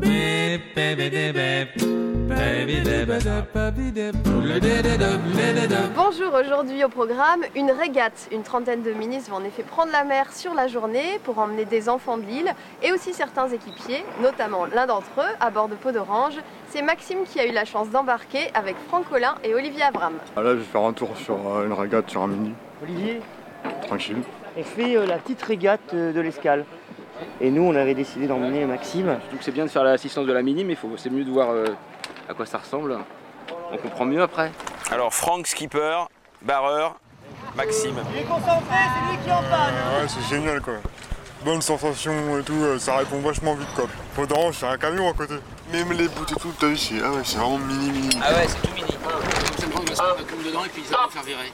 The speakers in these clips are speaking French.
Baby, baby, baby. Bonjour, aujourd'hui au programme, une régate. Une trentaine de ministres vont en effet prendre la mer sur la journée pour emmener des enfants de l'île et aussi certains équipiers, notamment l'un d'entre eux à bord de Peau d'Orange. C'est Maxime qui a eu la chance d'embarquer avec Franck Collin et Olivier Avram. Ah, là, je vais faire un tour sur euh, une régate sur un mini, Olivier, tranquille. on fait euh, la petite régate euh, de l'escale. Et nous, on avait décidé d'emmener Maxime. Surtout que c'est bien de faire l'assistance de la mini, mais c'est mieux de voir euh, à quoi ça ressemble. On comprend mieux après. Alors Franck skipper, barreur, Maxime. Il est concentré, c'est lui qui en parle. Ouais, c'est génial quoi. Bonne sensation et tout, euh, ça répond vachement vite quoi. Faut d'orange, c'est un camion à côté. Même les bouts et tout, t'as vu, c'est ah ouais, c'est vraiment mini mini. Ah ouais, c'est tout mini. Comme ça, il va se mettre comme dedans et puis ça va faire virer.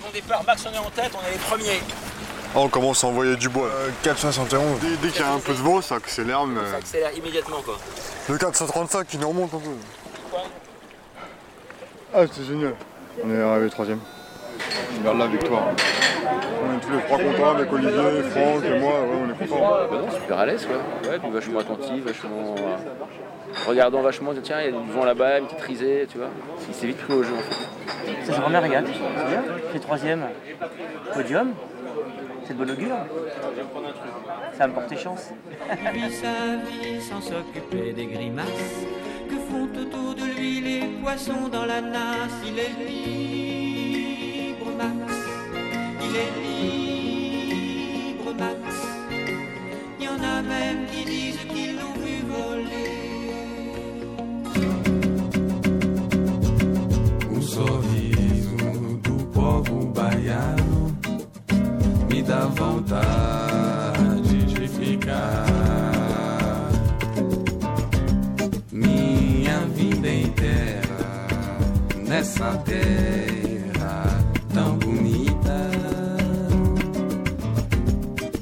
bon départ, Max, on est en tête, on est les premiers. Ah, on commence à envoyer du bois. Euh, 471. Dès, dès qu'il y a un peu de vent, ça accélère, mais Ça accélère immédiatement quoi. le 435 il nous remonte un peu. Ah, c'est génial. On est arrivé troisième. Vers la victoire. On est tous les trois contents avec Olivier, Franck et moi, ouais, on est contents. Bah non, super à l'aise quoi. Ouais, puis vachement attentif, vachement. euh, regardant vachement, tiens, il y a du vent là-bas, une petite risée, tu vois. Il s'est vite pris au jeu en fait. C'est sa première régate, c'est bien. Fait troisième. Podium. C'est de bon augure. Ça va me porter chance. Il vit sa vie sans s'occuper des grimaces que font autour de lui les poissons dans la nasse. Il est libre, Max. Il est vontade de ficar minha vida inteira nessa terra tão bonita.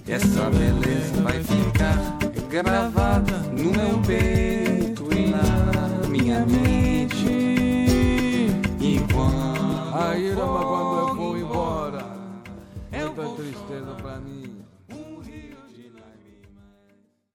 Essa beleza vai ficar gravada no meu peito e na minha mente. Tristeza pra mim.